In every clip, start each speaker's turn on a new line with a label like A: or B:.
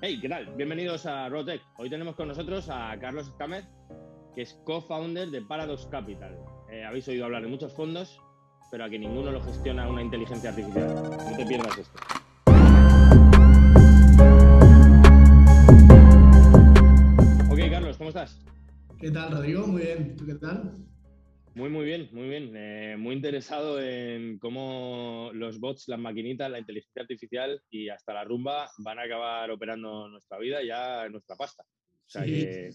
A: Hey, ¿qué tal? Bienvenidos a Rotec. Hoy tenemos con nosotros a Carlos Escámez, que es co-founder de Paradox Capital. Eh, habéis oído hablar de muchos fondos, pero a que ninguno lo gestiona una inteligencia artificial. No te pierdas esto. Ok, Carlos, ¿cómo estás?
B: ¿Qué tal, Rodrigo? Muy bien. ¿Tú qué tal?
A: Muy, muy bien, muy bien. Eh, muy interesado en cómo los bots, las maquinitas, la inteligencia artificial y hasta la rumba van a acabar operando nuestra vida ya en nuestra pasta. O sea
B: Sí.
A: que-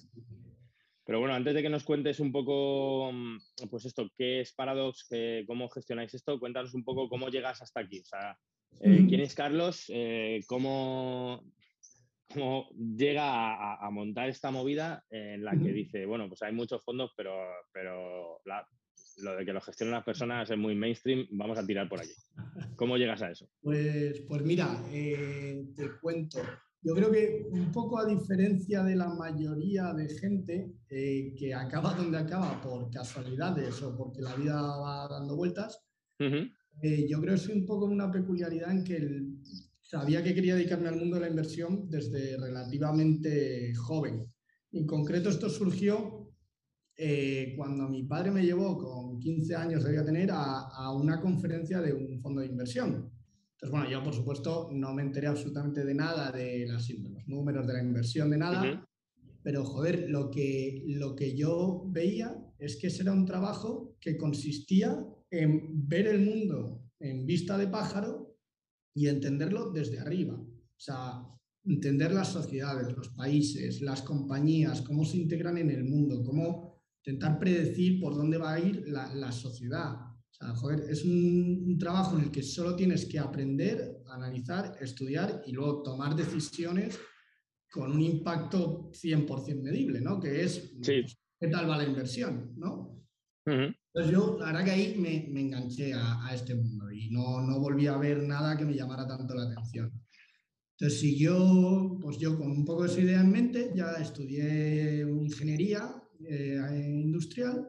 A: Pero bueno, antes de que nos cuentes un poco, mm, pues esto, qué es Paradox, cómo gestionáis esto, cuéntanos un poco cómo llegas hasta aquí. O sea, eh. ¿quién es Carlos? Eh, ¿cómo, cómo llega a, montar esta movida en la que dice, bueno, pues hay muchos fondos, pero, pero la- lo de que lo gestionen las personas es muy mainstream, vamos a tirar por aquí. ¿Cómo llegas a eso?
B: Pues, pues mira, eh, te cuento. Yo creo que un poco a diferencia de la mayoría de gente eh, que acaba donde acaba por casualidades o porque la vida va dando vueltas, eh, yo creo que soy un poco una peculiaridad en que el- sabía que quería dedicarme al mundo de la inversión desde relativamente joven. En concreto esto surgió eh, cuando mi padre me llevó con 15 años, debía tener, a, a una conferencia de un fondo de inversión. Entonces, bueno, yo por supuesto no me enteré absolutamente de nada de, las, de los números de la inversión, de nada,
A: Ujú.
B: pero joder, lo que, lo que yo veía es que ese era un trabajo que consistía en ver el mundo en vista de pájaro y entenderlo desde arriba. O sea, entender las sociedades, los países, las compañías, cómo se integran en el mundo, cómo intentar predecir por dónde va a ir la, la sociedad. O sea, joder, es un, un trabajo en el que solo tienes que aprender, analizar, estudiar y luego tomar decisiones con un impacto 100% medible, ¿no? Que es,
A: Sí.
B: pues, ¿qué tal va la inversión? ¿no? Entonces yo, la verdad que ahí me, me enganché a, a este mundo y no, no volví a ver nada que me llamara tanto la atención. Entonces siguió, pues yo con un poco de esa idea en mente, ya estudié ingeniería eh, industrial,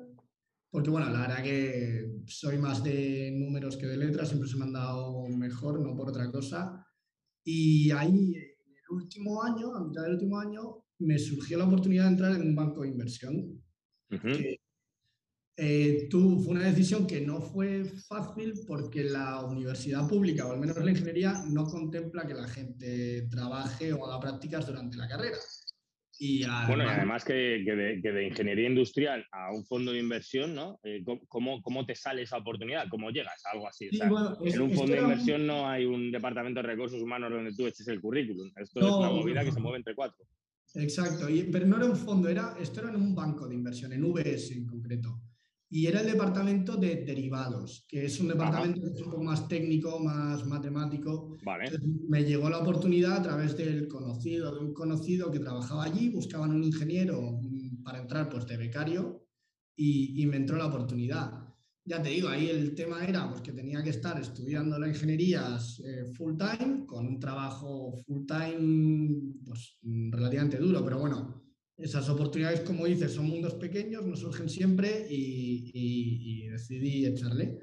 B: porque bueno, la verdad que soy más de números que de letras, siempre se me han dado mejor, no por otra cosa. Y ahí, en el último año, a mitad del último año, me surgió la oportunidad de entrar en un banco de inversión.
A: Ujú.
B: que eh, tú, fue una decisión que no fue fácil porque la universidad pública, o al menos la ingeniería, no contempla que la gente trabaje o haga prácticas durante la carrera. Y
A: Bueno, y
B: además-
A: además que, que de, que de ingeniería industrial a un fondo de inversión, ¿no? Eh, ¿cómo- ¿cómo, ¿Cómo te sale esa oportunidad? ¿Cómo llegas a algo así? O
B: Sí,
A: sea,
B: bueno, es-
A: en un fondo de
B: un-
A: inversión no hay un departamento de recursos humanos donde tú eches el currículum. Esto es una movida
B: no.
A: que se mueve entre cuatro.
B: Exacto, y- pero no era un fondo, era, esto era en un banco de inversión, en UBS en concreto. Y era el departamento de derivados, que es un departamento que es un poco más técnico, más matemático.
A: Vale.
B: Entonces, me llegó la oportunidad a través del conocido, de un conocido que trabajaba allí, buscaban un ingeniero para entrar pues, de becario y, y me entró la oportunidad. Ya te digo, ahí el tema era pues, que tenía que estar estudiando la ingeniería eh, full time, con un trabajo full time pues, relativamente duro, pero bueno, esas oportunidades, como dices, son mundos pequeños, no surgen siempre y, y- y decidí echarle.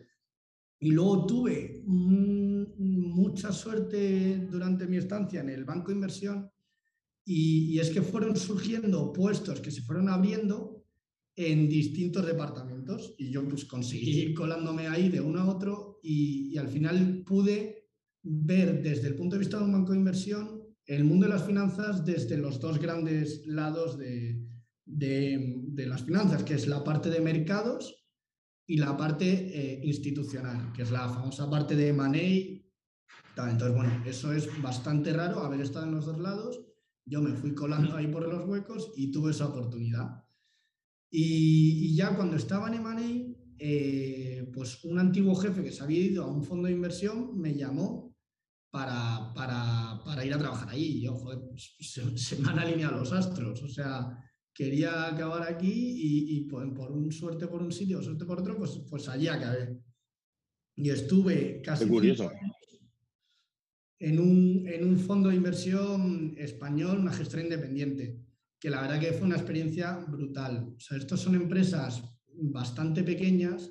B: Y luego tuve mucha suerte durante mi estancia en el banco de inversión y, y es que fueron surgiendo puestos que se fueron abriendo en distintos departamentos y yo pues conseguí ir colándome ahí de uno a otro y, y al final pude ver desde el punto de vista de un banco de inversión el mundo de las finanzas desde los dos grandes lados de, de- las finanzas, que es la parte de mercados y la parte eh, institucional, que es la famosa parte de money. Entonces, bueno, eso es bastante raro haber estado en los dos lados. Yo me fui colando ahí por los huecos y tuve esa oportunidad. Y, ya cuando estaba en M&A, eh, pues un antiguo jefe que se había ido a un fondo de inversión me llamó para, para, para ir a trabajar ahí. Y yo, joder, pues, se, se me han alineado los astros. O sea, quería acabar aquí y, y por, por, un suerte por un sitio, suerte por otro, pues, pues allí acabé. Y estuve casi
A: Qué curioso.
B: en un, en un fondo de inversión español, una gestora independiente, que la verdad que fue una experiencia brutal. O sea, estos son empresas bastante pequeñas,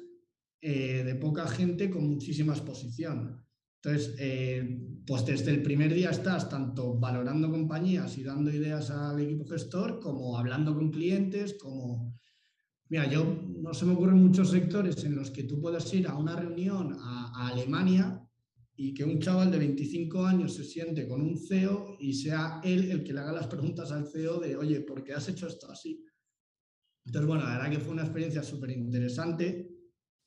B: eh, de poca gente, con muchísima exposición. Entonces, eh, pues desde el primer día estás tanto valorando compañías y dando ideas al equipo gestor, como hablando con clientes, como... Mira, yo no se me ocurren muchos sectores en los que tú puedas ir a una reunión a, a Alemania y que un chaval de 25 años se siente con un CEO y sea él el que le haga las preguntas al CEO de, oye, ¿por qué has hecho esto así? Entonces, bueno, la verdad que fue una experiencia súper interesante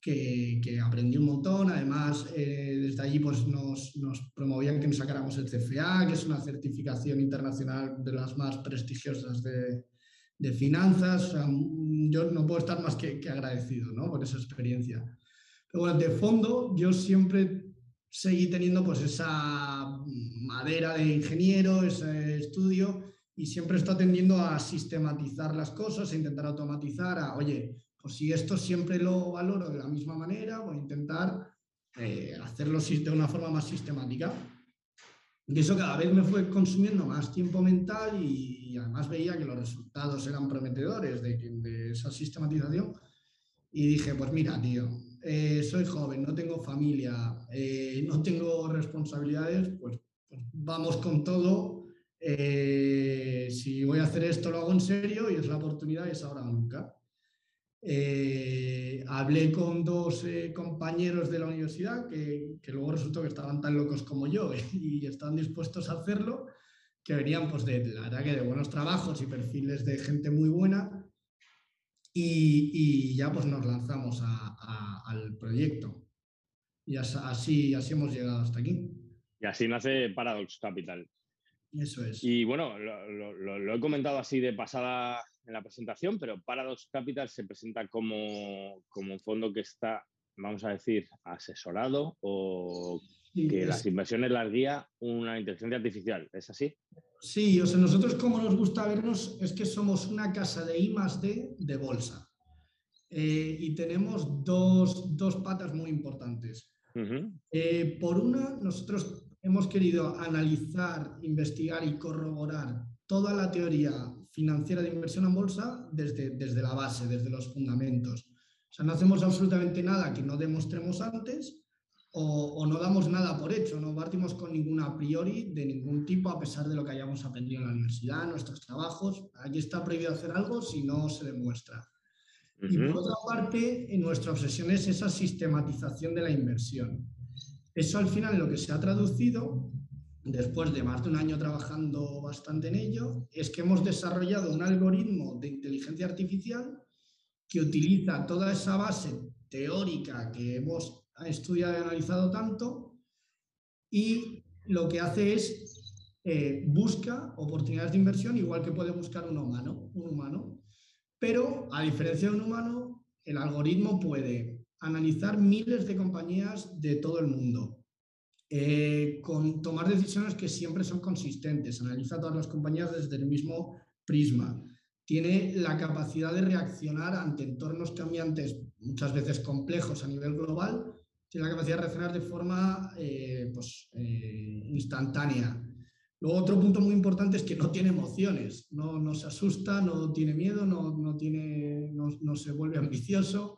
B: que, que, aprendí un montón. Además, eh, desde allí pues, nos, nos, promovían que nos sacáramos el CFA, que es una certificación internacional de las más prestigiosas de, de finanzas. O sea, yo no puedo estar más que, que agradecido ¿no? por esa experiencia. Pero bueno, de fondo, yo siempre seguí teniendo pues esa madera de ingeniero, ese estudio, y siempre está tendiendo a sistematizar las cosas, a intentar automatizar, a, oye, pues si esto siempre lo valoro de la misma manera, voy a intentar eh, hacerlo de una forma más sistemática. Y eso cada vez me fue consumiendo más tiempo mental y, además veía que los resultados eran prometedores de, de esa sistematización. Y dije, pues mira, tío, eh, soy joven, no tengo familia, eh, no tengo responsabilidades, pues, pues vamos con todo. Eh, si voy a hacer esto, lo hago en serio y es la oportunidad y es ahora o nunca. Hablé con dos compañeros de la universidad que, que, luego resultó que estaban tan locos como yo y están dispuestos a hacerlo, que venían pues de la verdad que de buenos trabajos y perfiles de gente muy buena y, ya pues nos lanzamos al proyecto. Y así, así hemos llegado hasta aquí.
A: Y así nace Paradox Capital.
B: Eso es.
A: Y bueno, lo, lo, he comentado así de pasada en la presentación, pero Paradox Capital se presenta como, como un fondo que está, vamos a decir, asesorado o que las inversiones las guía una inteligencia artificial. ¿Es así?
B: Sí, o sea, nosotros como nos gusta vernos es que somos una casa de I más D de bolsa. Eh, y tenemos dos, dos, patas muy importantes. Eh, por una, nosotros hemos querido analizar, investigar y corroborar toda la teoría financiera de inversión en bolsa desde, desde la base, desde los fundamentos. O sea, no hacemos absolutamente nada que no demostremos antes o, no damos nada por hecho, no partimos con ninguna a priori de ningún tipo a pesar de lo que hayamos aprendido en la universidad, nuestros trabajos. Aquí está prohibido hacer algo si no se demuestra. Y por otra parte, nuestra obsesión es esa sistematización de la inversión. Eso al final lo que se ha traducido, después de más de un año trabajando bastante en ello, es que hemos desarrollado un algoritmo de inteligencia artificial que utiliza toda esa base teórica que hemos estudiado y analizado tanto y lo que hace es eh, busca oportunidades de inversión igual que puede buscar humano, un humano. Pero a diferencia de un humano, el algoritmo puede analizar miles de compañías de todo el mundo, eh, con tomar decisiones que siempre son consistentes, analiza todas las compañías desde el mismo prisma, tiene la capacidad de reaccionar ante entornos cambiantes, muchas veces complejos a nivel global, tiene la capacidad de reaccionar de forma eh, pues, eh, instantánea. Luego, otro punto muy importante es que no tiene emociones, no, no se asusta, no tiene miedo, no, no tiene, no, no, se vuelve ambicioso.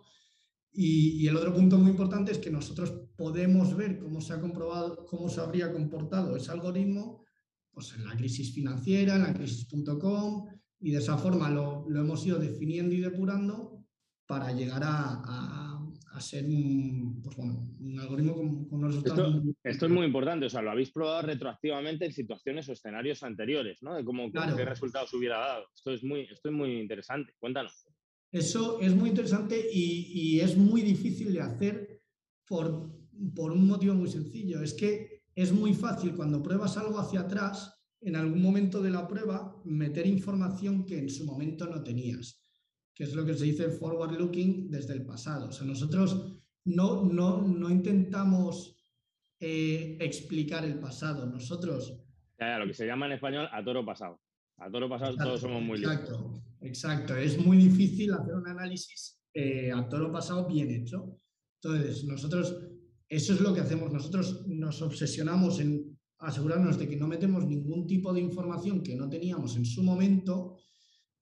B: Y, y, el otro punto muy importante es que nosotros podemos ver cómo se ha comprobado, cómo se habría comportado ese algoritmo pues, en la crisis financiera, en la crisis.com, y de esa forma lo, lo, hemos ido definiendo y depurando para llegar a, a a ser un, pues bueno, un algoritmo con, con unos
A: resultados. Esto, esto, es muy importante, o sea, lo habéis probado retroactivamente en situaciones o escenarios anteriores, ¿no? De cómo, claro. qué resultados hubiera dado. Esto es, muy, esto es muy interesante. Cuéntanos.
B: Eso es muy interesante y, y es muy difícil de hacer por, por un motivo muy sencillo. Es que es muy fácil cuando pruebas algo hacia atrás, en algún momento de la prueba, meter información que en su momento no tenías que es lo que se dice forward looking desde el pasado. O sea, nosotros no, no, no intentamos eh, explicar el pasado, nosotros...
A: Ya, ya, lo que se llama en español a toro pasado. A toro pasado exacto, todos somos muy
B: listos. Exacto, exacto. Es muy difícil hacer un análisis eh, a toro pasado bien hecho. Entonces, nosotros, eso es lo que hacemos. Nosotros nos obsesionamos en asegurarnos de que no metemos ningún tipo de información que no teníamos en su momento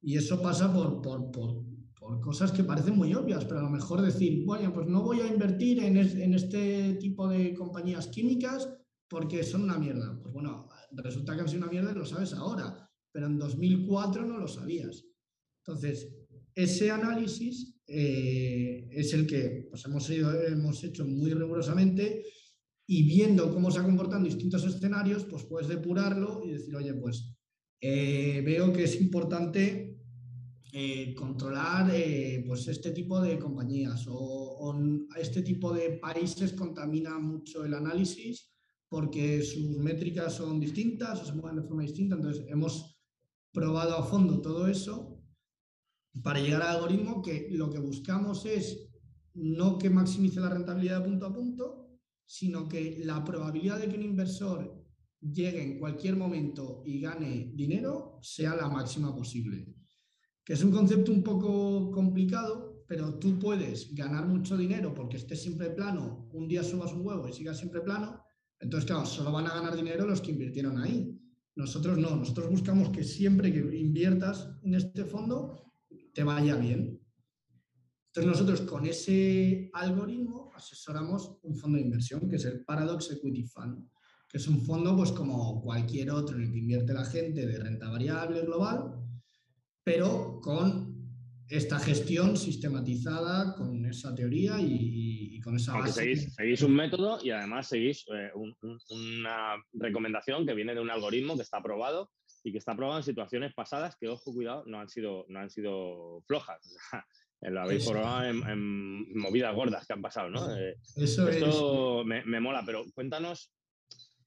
B: y eso pasa por, por, por, por cosas que parecen muy obvias, pero a lo mejor decir, bueno, pues no voy a invertir en, en este tipo de compañías químicas porque son una mierda. Pues bueno, resulta que han sido una mierda y lo sabes ahora, pero en 2004 no lo sabías. Entonces, ese análisis eh, es el que pues, hemos, hemos hecho muy rigurosamente y viendo cómo se ha comportado en distintos escenarios, pues puedes depurarlo y decir, oye, pues eh, veo que es importante eh, controlar pues este tipo de compañías o, este tipo de países contamina mucho el análisis porque sus métricas son distintas o se mueven de forma distinta. Entonces, hemos probado a fondo todo eso para llegar al algoritmo que lo que buscamos es no que maximice la rentabilidad de punto a punto, sino que la probabilidad de que un inversor llegue en cualquier momento y gane dinero sea la máxima posible. Que es un concepto un poco complicado, pero tú puedes ganar mucho dinero porque estés siempre plano, un día subas un huevo y sigas siempre plano, entonces, claro, solo van a ganar dinero los que invirtieron ahí. Nosotros no, nosotros buscamos que siempre que inviertas en este fondo te vaya bien. Entonces nosotros con ese algoritmo asesoramos un fondo de inversión que es el Paradox Equity Fund, que es un fondo pues como cualquier otro en el que invierte la gente de renta variable global, pero con esta gestión sistematizada, con esa teoría y, con esa
A: base. Seguís, un método y además seguís eh, una recomendación que viene de un algoritmo que está aprobado y que está aprobado en situaciones pasadas que, ojo, cuidado, no han sido, no han sido flojas. lo habéis probado en, movidas gordas que han pasado, ¿no? Eh,
B: Eso
A: esto Me, me, mola, pero cuéntanos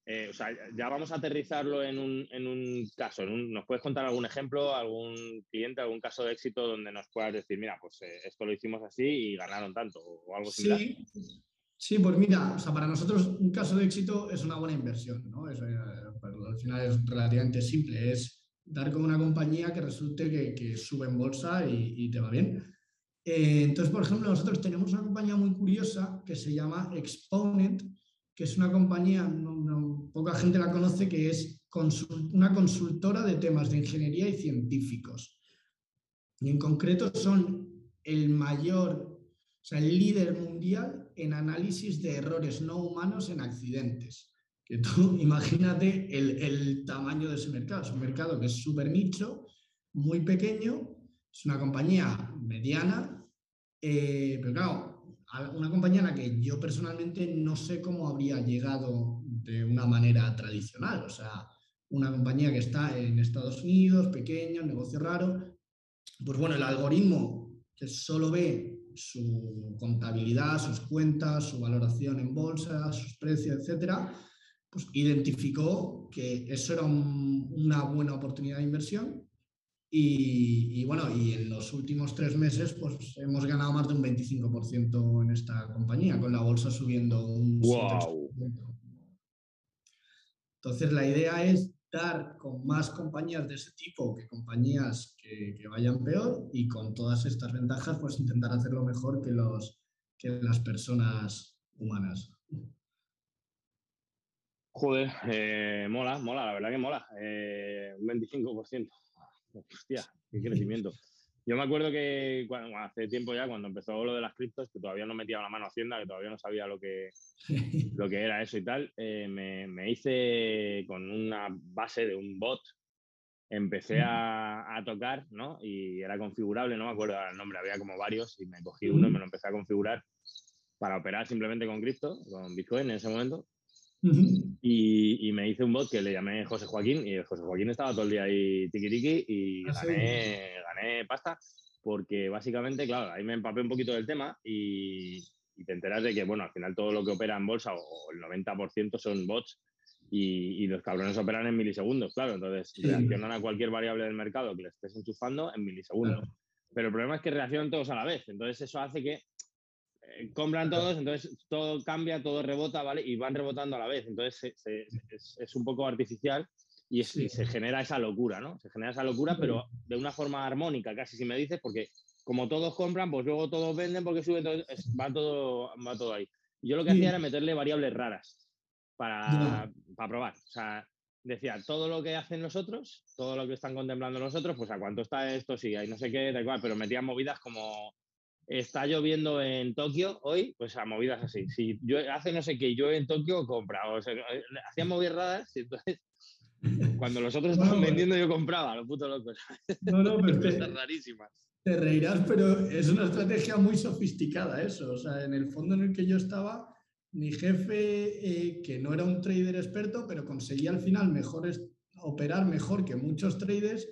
A: eh, o sea, ya vamos a aterrizarlo en un, en un caso. ¿Nos puedes contar algún ejemplo, algún cliente, algún caso de éxito donde nos puedas decir, mira, pues eh, esto lo hicimos así y ganaron tanto o algo similar?
B: Sí, sí, pues mira, o sea, para nosotros un caso de éxito es una buena inversión, ¿no? Eh, al final es relativamente simple, es dar con una compañía que resulte que, que sube en bolsa y, te va bien. entonces, por ejemplo, nosotros tenemos una compañía muy curiosa que se llama Exponent, que es una compañía, poca gente la conoce, que es una consultora de temas de ingeniería y científicos. Y en concreto son el mayor, sea, el líder mundial en análisis de errores no humanos en accidentes. Que tú imagínate el, tamaño de ese mercado. Es un mercado que es súper nicho, muy pequeño, es una compañía mediana, eh, pero claro, una compañía en la que yo personalmente no sé cómo habría llegado de una manera tradicional. O sea, una compañía que está en Estados Unidos, pequeño, negocio raro. Pues bueno, el algoritmo que solo ve su contabilidad, sus cuentas, su valoración en bolsa, sus precios, etcétera, pues identificó que eso era una buena oportunidad de inversión y, bueno, y en los últimos tres meses pues hemos ganado más de un 25% en esta compañía, con la bolsa subiendo un
A: wow.
B: Entonces la idea es con más compañías de ese tipo que compañías que, que, vayan peor y con todas estas ventajas pues intentar hacerlo mejor que, los, que las personas humanas.
A: Joder, eh, mola, mola, la verdad que mola. Eh, un 25%. Hostia, qué crecimiento. Yo me acuerdo que hace tiempo ya, cuando empezó lo de las criptos, que todavía no metía la mano a Hacienda, que todavía no sabía lo que, lo que era eso y tal, eh, me, hice con una base de un bot, empecé a, tocar, ¿no? Y era configurable, no me acuerdo el nombre, había como varios y me cogí uno y me lo empecé a configurar para operar simplemente con cripto, con Bitcoin en ese momento y, me hice un bot que le llamé José Joaquín y José Joaquín estaba todo el día ahí tiki tiki y ah, gané, gané pasta porque básicamente, claro, ahí me empapé un poquito del tema y, te enteras de que, bueno, al final todo lo que opera en bolsa o, el 90% son bots y, los cabrones operan en milisegundos, claro, entonces reaccionan a cualquier variable del mercado que le estés enchufando en milisegundos. Pero el problema es que reaccionan todos a la vez, entonces eso hace que compran todos, entonces todo cambia, todo rebota, ¿vale? Y van rebotando a la vez. Entonces es, un poco artificial y, se genera esa locura, ¿no? Se genera esa locura, pero de una forma armónica, casi si me dices, porque como todos compran, pues luego todos venden porque sube todo, va, todo, va todo ahí. yo lo que hacía era meterle variables raras para, para probar. O sea, decía, todo lo que hacen nosotros, todo lo que están contemplando nosotros, pues a cuánto está esto, sí, hay no sé qué, da igual, pero metían movidas como está lloviendo en Tokio hoy, pues a movidas así. Si yo hace no sé qué, yo en Tokio compraba, o sea, hacían movidas raras, y entonces cuando los otros estaban vendiendo yo compraba, los putos locos.
B: No, no, pero te, rarísimas. Te reirás, pero es una estrategia muy sofisticada eso. O sea, en el fondo en el que yo estaba, mi jefe, eh, que no era un trader experto, pero conseguía al final mejores, operar mejor que muchos traders,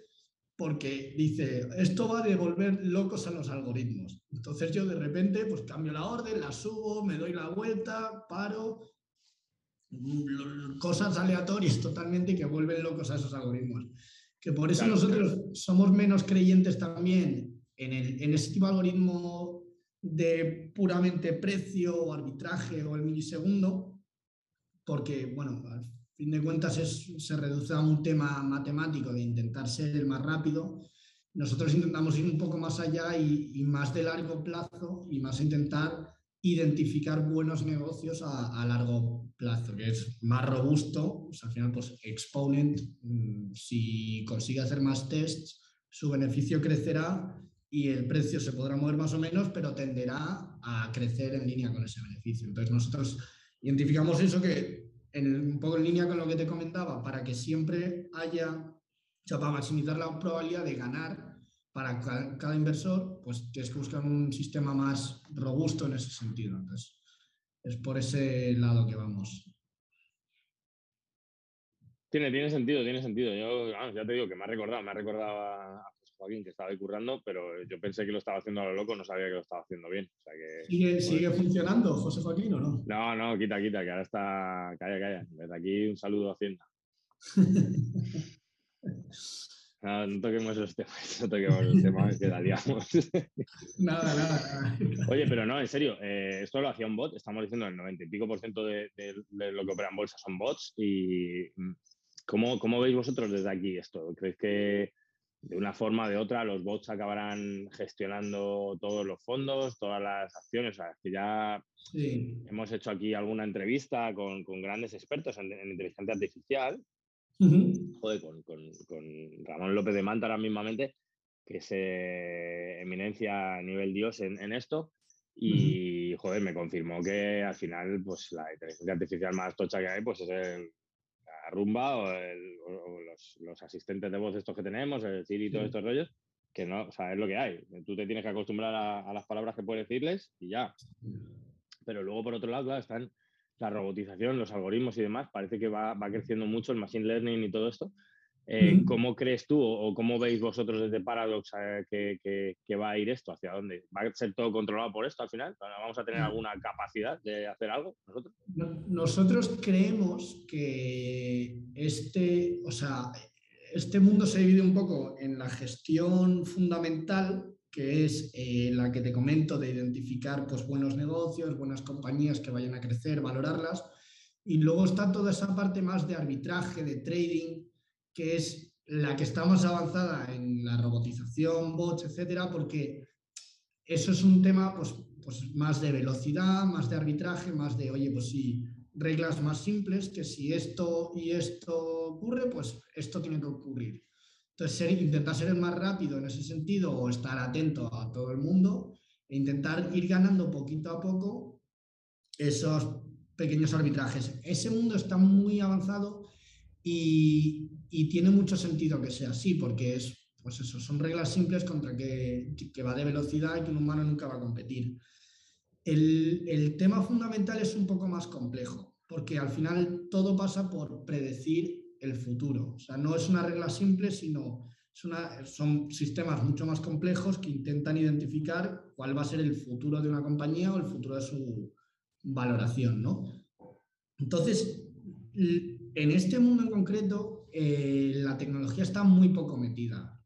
B: porque dice, esto va a devolver locos a los algoritmos. Entonces yo de repente pues cambio la orden, la subo, me doy la vuelta, paro, cosas aleatorias totalmente que vuelven locos a esos algoritmos. Que por eso nosotros somos menos creyentes también en, el, en ese tipo de algoritmo de puramente precio o arbitraje o el milisegundo, porque, bueno, fin de cuentas se reduce a un tema matemático de intentar ser el más rápido. Nosotros intentamos ir un poco más allá y, y más de largo plazo y más intentar identificar buenos negocios a, a, largo plazo, que es más robusto. Pues al final, pues Exponent, mm, si consigue hacer más tests, su beneficio crecerá y el precio se podrá mover más o menos, pero tenderá a crecer en línea con ese beneficio. Entonces nosotros identificamos eso que un poco en línea con lo que te comentaba, para que siempre haya, o sea, para maximizar la probabilidad de ganar para cada, inversor, pues tienes que buscar un sistema más robusto en ese sentido. Entonces, es por ese lado que vamos.
A: Tiene, tiene sentido, tiene sentido. Yo ya te digo que me ha recordado, me ha recordado a, Joaquín que estaba ahí currando, pero yo pensé que lo estaba haciendo a lo loco, no sabía que lo estaba haciendo bien.
B: ¿Sigue, funcionando José Joaquín o no?
A: No, no, quita, quita, que ahora está. Calla, calla. Desde aquí un saludo a Hacienda. No, no toquemos los temas, no toquemos los temas, quedaríamos.
B: nada, nada,
A: Oye, pero no, en serio, eh, esto lo hacía un bot, estamos diciendo el 90 y pico por ciento de, lo que opera en bolsa son bots. ¿Y mm, cómo, cómo veis vosotros desde aquí esto? ¿Creéis que de una forma o de otra los bots acabarán gestionando todos los fondos, todas las acciones? O sea, que ya hemos hecho aquí alguna entrevista con, con grandes expertos en, en inteligencia artificial Joder, con, con, Ramón López de Manta ahora mismamente, que es eh, eminencia a nivel Dios en, esto. Y, joder, me confirmó que al final, pues la inteligencia artificial más tocha que hay, pues es el, la rumba o, los, los, asistentes de voz estos que tenemos, el decir y todos estos rollos, que no, o sea, es lo que hay. Tú te tienes que acostumbrar a, a las palabras que puedes decirles y ya. Pero luego, por otro lado, claro, están la robotización, los algoritmos y demás, parece que va, creciendo mucho el machine learning y todo esto. Eh, ¿Cómo crees tú o, cómo veis vosotros desde Paradox eh, que, va a ir esto? ¿Hacia dónde? ¿Va a ser todo controlado por esto al final? ¿Vamos a tener alguna capacidad de hacer algo nosotros?
B: Nosotros creemos que este, o sea, este mundo se divide un poco en la gestión fundamental que es eh, la que te comento de identificar pues, buenos negocios, buenas compañías que vayan a crecer, valorarlas. Y luego está toda esa parte más de arbitraje, de trading, que es la que está más avanzada en la robotización, bots, etcétera, porque eso es un tema pues, pues más de velocidad, más de arbitraje, más de, oye, pues sí, reglas más simples, que si esto y esto ocurre, pues esto tiene que ocurrir. Entonces, intentar ser el más rápido en ese sentido o estar atento a todo el mundo e intentar ir ganando poquito a poco esos pequeños arbitrajes. Ese mundo está muy avanzado y, tiene mucho sentido que sea así, porque es, pues eso, son reglas simples contra que, que va de velocidad y que un humano nunca va a competir. El, el tema fundamental es un poco más complejo, porque al final todo pasa por predecir el futuro. O sea, no es una regla simple, sino son sistemas mucho más complejos que intentan identificar cuál va a ser el futuro de una compañía o el futuro de su valoración, ¿no? Entonces, en este mundo en concreto, eh, la tecnología está muy poco metida.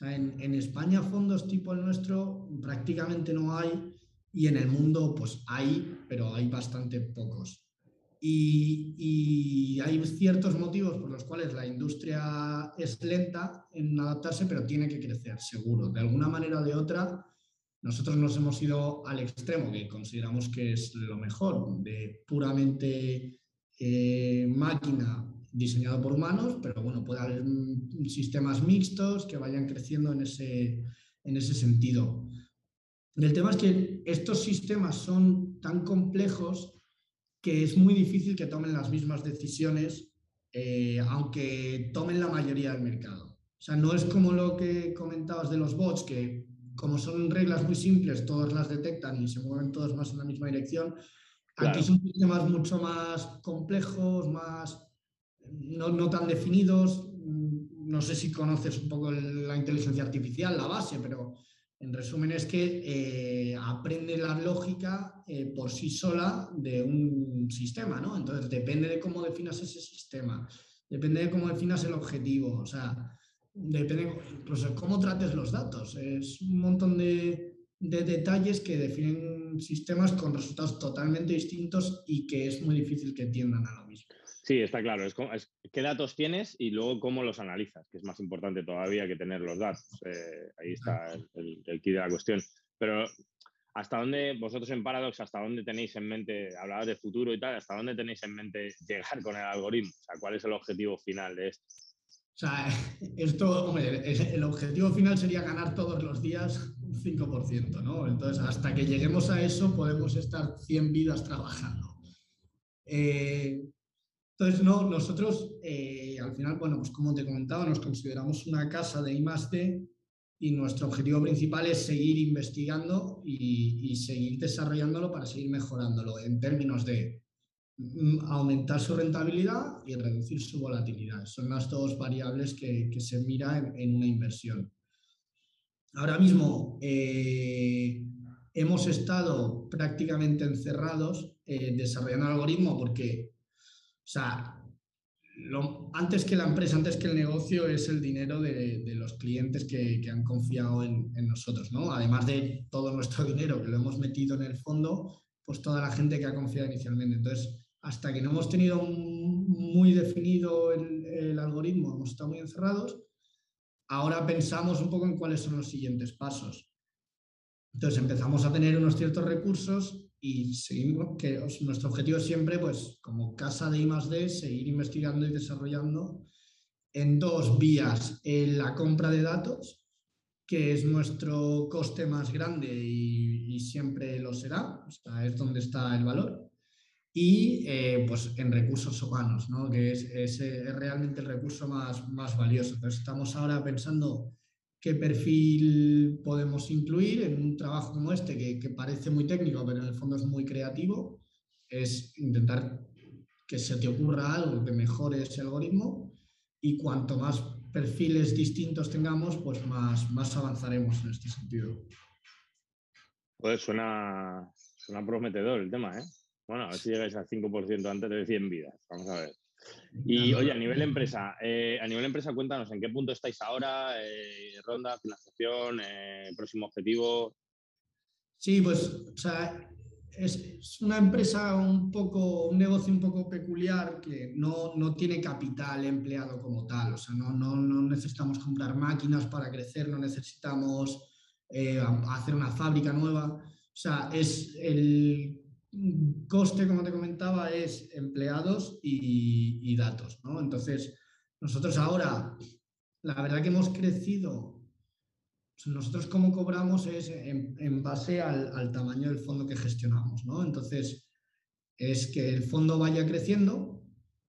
B: En, España fondos tipo el nuestro prácticamente no hay y en el mundo pues hay, pero hay bastante pocos. Y, hay ciertos motivos por los cuales la industria es lenta en adaptarse, pero tiene que crecer, seguro. De alguna manera o de otra, nosotros nos hemos ido al extremo, que consideramos que es lo mejor, de puramente eh, máquina diseñado por humanos, pero bueno, puede haber sistemas mixtos que vayan creciendo en ese, en ese sentido. El tema es que estos sistemas son tan complejos que es muy difícil que tomen las mismas decisiones, eh, aunque tomen la mayoría del mercado. O sea, no es como lo que comentabas de los bots, que como son reglas muy simples, todos las detectan y se mueven todos más en la misma dirección. Aquí son sistemas mucho más complejos, más no, tan definidos. No sé si conoces un poco la inteligencia artificial, la base, pero en resumen es que eh, aprende la lógica eh, por sí sola de un sistema, ¿no? Entonces depende de cómo definas ese sistema, depende de cómo definas el objetivo. O sea, depende incluso cómo trates los datos. Es un montón de, detalles que definen sistemas con resultados totalmente distintos y que es muy difícil que tiendan a lo mismo.
A: Sí, está claro. Es, qué datos tienes y luego cómo los analizas, que es más importante todavía que tener los datos. Eh, ahí está el, el, key de la cuestión. Pero ¿hasta dónde, vosotros en Paradox, hasta dónde tenéis en mente, hablabas de futuro y tal, hasta dónde tenéis en mente llegar con el algoritmo? O sea, ¿cuál es el objetivo final de esto?
B: O sea, esto, hombre, el objetivo final sería ganar todos los días un 5%, ¿no? Entonces, hasta que lleguemos a eso, podemos estar 100 vidas trabajando. Eh, entonces, no, nosotros, eh, al final, bueno, pues como te comentaba, nos consideramos una casa de I+D y nuestro objetivo principal es seguir investigando y seguir desarrollándolo para seguir mejorándolo en términos de Mm, aumentar su rentabilidad y reducir su volatilidad. Son las dos variables que, se mira en, una inversión. Ahora mismo eh, hemos estado prácticamente encerrados eh, desarrollando el algoritmo porque, o sea, antes que la empresa, antes que el negocio, es el dinero de, los clientes que, han confiado en, nosotros, ¿no? Además de todo nuestro dinero que lo hemos metido en el fondo, pues toda la gente que ha confiado inicialmente. Entonces, hasta que no hemos tenido muy definido el, algoritmo, hemos estado muy encerrados, ahora pensamos un poco en cuáles son los siguientes pasos. Entonces empezamos a tener unos ciertos recursos y seguimos, que nuestro objetivo siempre, pues como casa de I+.D., seguir investigando y desarrollando en dos vías. En la compra de datos, que es nuestro coste más grande y, siempre lo será, o es donde está el valor y eh, pues en recursos humanos, ¿no? que es, es, es, realmente el recurso más, más valioso. Entonces estamos ahora pensando qué perfil podemos incluir en un trabajo como este, que, parece muy técnico, pero en el fondo es muy creativo, es intentar que se te ocurra algo que mejore ese algoritmo y cuanto más perfiles distintos tengamos, pues más, más avanzaremos en este sentido.
A: Pues suena, suena prometedor el tema, ¿eh? Bueno, a ver si llegáis al 5% antes de 100 vidas. Vamos a ver. Y oye, a nivel empresa, eh, a nivel empresa, cuéntanos en qué punto estáis ahora, eh, ronda, financiación, eh, próximo objetivo.
B: Sí, pues, o sea, es, una empresa un poco, un negocio un poco peculiar que no, no tiene capital empleado como tal. O sea, no, no, no necesitamos comprar máquinas para crecer, no necesitamos hacer una fábrica nueva. O sea, es el coste, como te comentaba, es empleados y, datos, ¿no? Entonces, nosotros ahora, la verdad que hemos crecido, nosotros cómo cobramos es en, base al, tamaño del fondo que gestionamos, ¿no? Entonces, es que el fondo vaya creciendo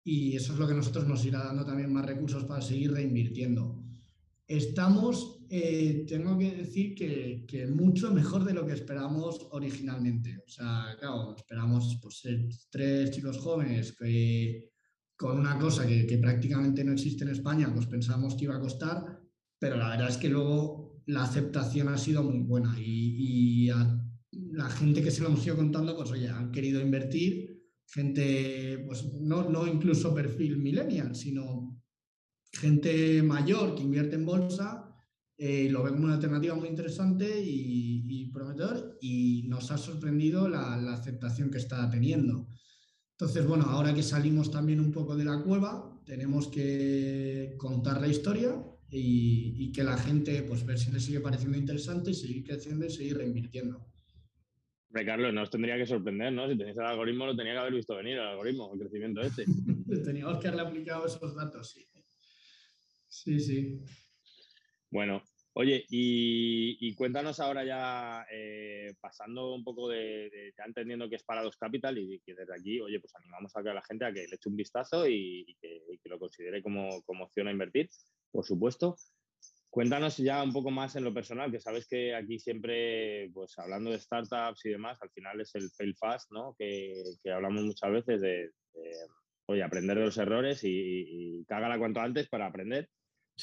B: y eso es lo que nosotros nos irá dando también más recursos para seguir reinvirtiendo. Estamos, eh, tengo que decir que, mucho mejor de lo que esperamos originalmente. O sea, claro, esperamos pues, ser tres chicos jóvenes que con una cosa que, prácticamente no existe en España, pues pensamos que iba a costar, pero la verdad es que luego la aceptación ha sido muy buena y, la gente que se lo hemos ido contando, pues oye, han querido invertir, gente, pues no, no incluso perfil millennial, sino gente mayor que invierte en bolsa eh, lo ve como una alternativa muy interesante y, prometedor y nos ha sorprendido la, aceptación que está teniendo. Entonces, bueno, ahora que salimos también un poco de la cueva, tenemos que contar la historia y, que la gente, pues ver si le sigue pareciendo interesante y seguir creciendo y seguir reinvirtiendo.
A: Carlos, no os tendría que sorprender, ¿no? Si tenéis el algoritmo, lo tenía que haber visto venir, el algoritmo, el crecimiento este.
B: Teníamos que haberle aplicado esos datos, sí. Sí, sí.
A: Bueno, oye, y, cuéntanos ahora ya, eh, pasando un poco de, ya entendiendo que es para dos Capital y que desde aquí, oye, pues animamos a, la gente a que le eche un vistazo y, que, lo considere como, como opción a invertir, por supuesto. Cuéntanos ya un poco más en lo personal, que sabes que aquí siempre, pues hablando de startups y demás, al final es el fail fast, ¿no? Que, hablamos muchas veces de, oye, aprender de los errores y, y, cágala cuanto antes para aprender.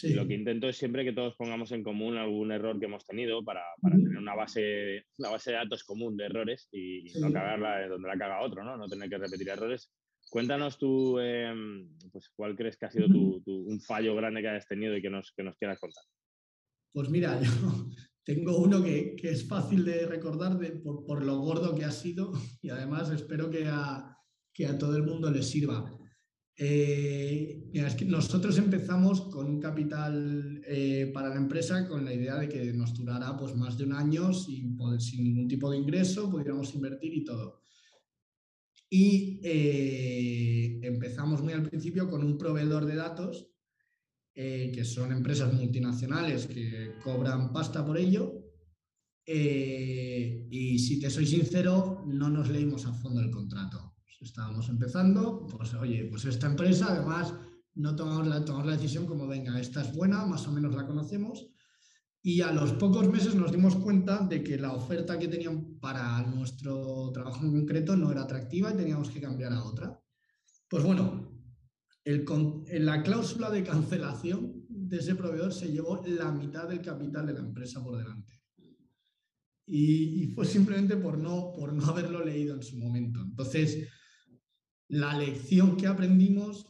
A: Y lo que intento es siempre que todos pongamos en común algún error que hemos tenido para, tener una base, una base de datos común de errores y no cagarla donde la caga otro, ¿no? No tener que repetir errores. Cuéntanos tú, em, pues, ¿cuál crees que ha sido tu, un fallo grande que hayas tenido y que nos, que nos quieras contar?
B: Pues mira, yo tengo uno que, que es fácil de recordar de, por, por, lo gordo que ha sido y además espero que a, que a todo el mundo le sirva. Eh, nosotros empezamos con un capital eh, para la empresa con la idea de que nos durara pues, más de un año sin ningún tipo de ingreso, pudiéramos invertir y todo. Y eh, empezamos muy al principio con un proveedor de datos, que son empresas multinacionales que cobran pasta por ello. y si te soy sincero, no nos leímos a fondo el contrato estábamos empezando, pues oye, pues esta empresa además no tomamos la, tomamos la decisión como, venga, esta es buena, más o menos la conocemos, y a los pocos meses nos dimos cuenta de que la oferta que tenían para nuestro trabajo en concreto no era atractiva y teníamos que cambiar a otra. Pues bueno, el, la cláusula de cancelación de ese proveedor se llevó la mitad del capital de la empresa por delante. Y, y, fue simplemente por no, por no haberlo leído en su momento. Entonces, la lección que aprendimos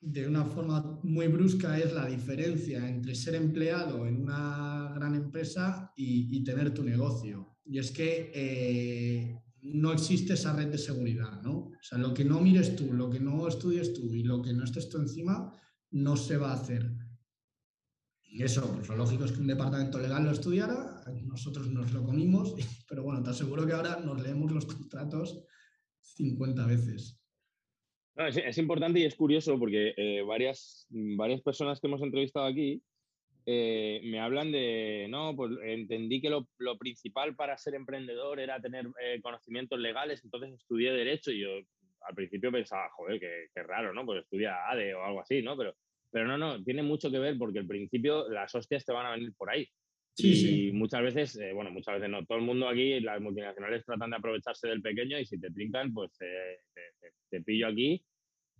B: de una forma muy brusca es la diferencia entre ser empleado en una gran empresa y, tener tu negocio. Y es que eh, no existe esa red de seguridad, ¿no? O sea, lo que no mires tú, lo que no estudies tú y lo que no estés tú encima, no se va a hacer. Y eso, pues lo lógico es que un departamento legal lo estudiara, nosotros nos lo comimos, pero bueno, te aseguro que ahora nos leemos los contratos 50 veces
A: es, importante y es curioso porque eh, varias, varias personas que hemos entrevistado aquí eh, me hablan de, no, pues entendí que lo, lo principal para ser emprendedor era tener eh, conocimientos legales, entonces estudié Derecho y yo al principio pensaba, joder, qué, raro, ¿no? Pues estudia ADE o algo así, ¿no? Pero, pero no, no, tiene mucho que ver porque al principio las hostias te van a venir por ahí. Y muchas veces, bueno, muchas veces no, todo el mundo aquí, las multinacionales tratan de aprovecharse del pequeño y si te trincan, pues te pillo aquí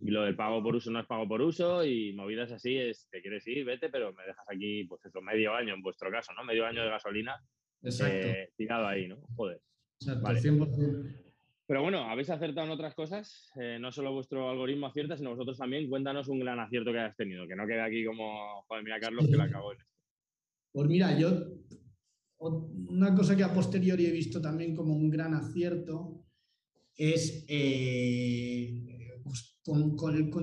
A: y lo del pago por uso no es pago por uso y movidas así es, te quieres ir, vete, pero me dejas aquí, pues eso, medio año en vuestro caso, ¿no? Medio año de gasolina eh, tirado ahí, ¿no? Joder.
B: Exacto, 100%.
A: Pero bueno, habéis acertado en otras cosas, eh, no solo vuestro algoritmo acierta, sino vosotros también. Cuéntanos un gran acierto que hayas tenido, que no quede aquí como, joder, mira Carlos, que la cagó en esto.
B: Pues mira, yo, una cosa que a posteriori he visto también como un gran acierto es eh, pues,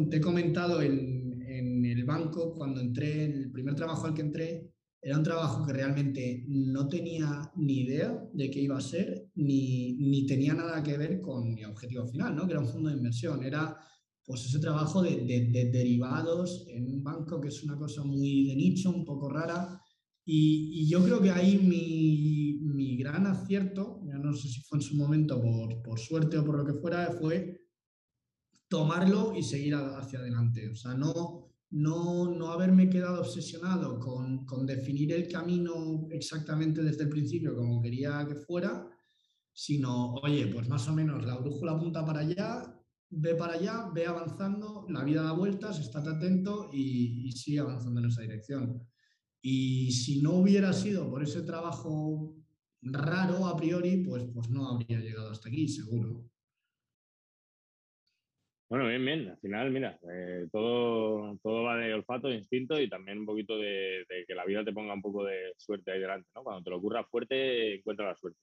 B: te he comentado en, en, el banco, cuando entré, el primer trabajo al que entré, era un trabajo que realmente no tenía ni idea de qué iba a ser, ni, ni tenía nada que ver con mi objetivo final, ¿no? que era un fondo de inversión. Era pues ese trabajo de, de, derivados en un banco que es una cosa muy de nicho, un poco rara. Y, yo creo que ahí mi, mi, gran acierto, ya no sé si fue en su momento por, por suerte o por lo que fuera, fue tomarlo y seguir hacia adelante. O sea, no, no, no haberme quedado obsesionado con, con, definir el camino exactamente desde el principio como quería que fuera, sino, oye, pues más o menos la brújula apunta para allá, ve para allá, ve avanzando, la vida da vueltas, estate atento y, y sigue avanzando en esa dirección. Y si no hubiera sido por ese trabajo raro a priori, pues, pues no habría llegado hasta aquí, seguro.
A: Bueno, bien, bien. Al final, mira, eh, todo, todo va de olfato, de instinto y también un poquito de, que la vida te ponga un poco de suerte ahí delante, ¿no? Cuando te lo ocurra fuerte, encuentra la suerte.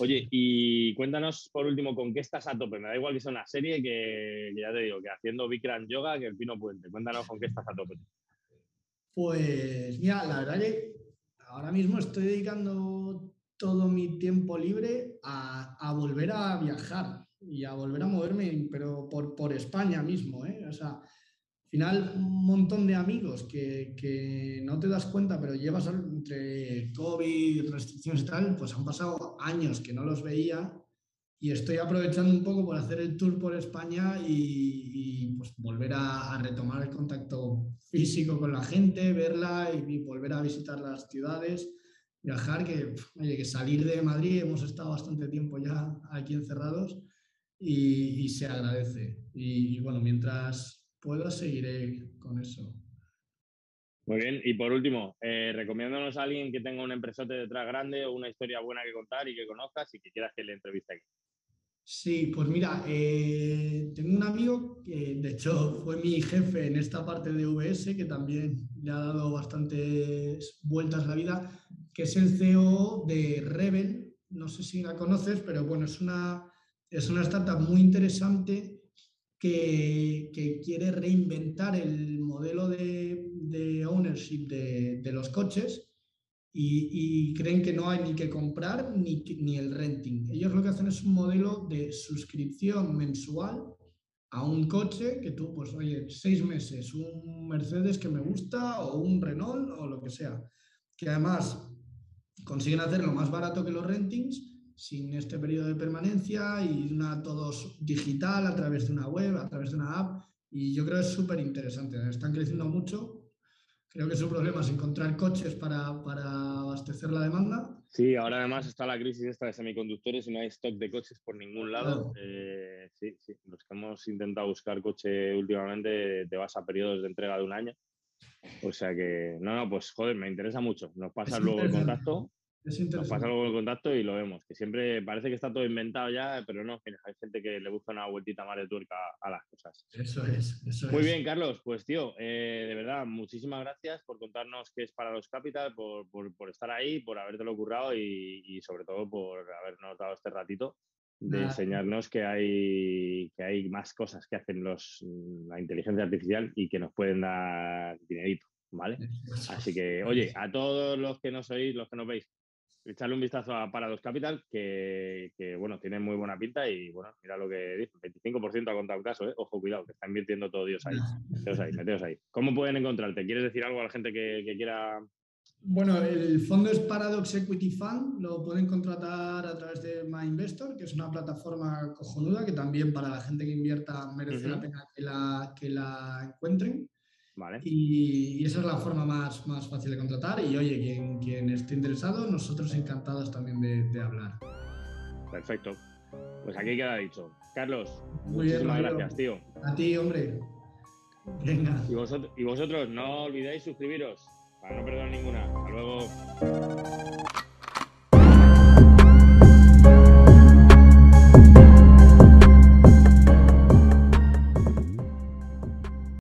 A: Oye, y cuéntanos por último, ¿con qué estás a tope? Me da igual que sea una serie que, ya te digo, que haciendo Bikram Yoga que el Pino Puente. Cuéntanos con qué estás a tope.
B: Pues mira, la verdad que ahora mismo estoy dedicando todo mi tiempo libre a, a volver a viajar y a volver a moverme, pero por, por España mismo. ¿eh? O sea, al final, un montón de amigos que, que, no te das cuenta, pero llevas entre COVID, restricciones y tal, pues han pasado años que no los veía y estoy aprovechando un poco por hacer el tour por España y, pues volver a, retomar el contacto físico con la gente, verla y, volver a visitar las ciudades viajar, que, oye, que salir de Madrid, hemos estado bastante tiempo ya aquí encerrados y, se agradece. Y, y, bueno, mientras pueda, seguiré con eso.
A: Muy bien, y por último, eh, recomiéndanos a alguien que tenga un empresote detrás grande o una historia buena que contar y que conozcas y que quieras que le entreviste aquí.
B: Sí, pues mira, eh, tengo un amigo que de hecho fue mi jefe en esta parte de VS, que también le ha dado bastantes vueltas la vida, que es el CEO de Rebel. No sé si la conoces, pero bueno, es una, es una startup muy interesante que, quiere reinventar el modelo de, ownership de, los coches y, y, creen que no hay ni que comprar ni, ni el renting. Ellos lo que hacen es un modelo de suscripción mensual a un coche que tú, pues, oye, seis meses, un Mercedes que me gusta o un Renault o lo que sea, que además consiguen hacerlo más barato que los rentings sin este periodo de permanencia y una todos digital a través de una web, a través de una app. Y yo creo que es súper interesante. Están creciendo mucho. Creo que su problema es encontrar coches para, para, abastecer la demanda.
A: Sí, ahora además está la crisis esta de semiconductores y no hay stock de coches por ningún lado. Claro. Eh, sí, sí, los que hemos intentado buscar coche últimamente te vas a periodos de entrega de un año. O sea que, no, no, pues joder, me interesa mucho. Nos pasas luego el contacto. Nos pasa luego el contacto y lo vemos. Que siempre parece que está todo inventado ya, pero no, hay gente que le busca una vueltita más de tuerca a las cosas.
B: Eso es, eso
A: Muy
B: es.
A: bien, Carlos. Pues tío, eh, de verdad, muchísimas gracias por contarnos qué es para los Capital, por, por, por estar ahí, por habértelo currado y, y, sobre todo por habernos dado este ratito de enseñarnos que hay, que hay más cosas que hacen los, la inteligencia artificial y que nos pueden dar dinerito, ¿vale? Así que, oye, a todos los que nos oís, los que nos veis, echarle un vistazo a Parados Capital, que, que, bueno, tiene muy buena pinta y bueno, mira lo que dice, 25% ha contado caso, ¿eh? ojo, cuidado, que está invirtiendo todo Dios ahí. Meteos ahí, meteos ahí. ¿Cómo pueden encontrarte? ¿Quieres decir algo a la gente que, que quiera
B: bueno, el fondo es Paradox Equity Fund, lo pueden contratar a través de My Investor, que es una plataforma cojonuda que también para la gente que invierta merece uh -huh. la pena que la, que la encuentren.
A: Vale.
B: Y, y, esa es la forma más, más fácil de contratar. Y oye, quien, quien esté interesado, nosotros encantados también de, de hablar.
A: Perfecto. Pues aquí queda dicho. Carlos, Muy muchísimas bien, gracias, tío.
B: A ti, hombre. Venga.
A: Y vosotros, y vosotros no olvidéis suscribiros para no perder ninguna. Hasta luego.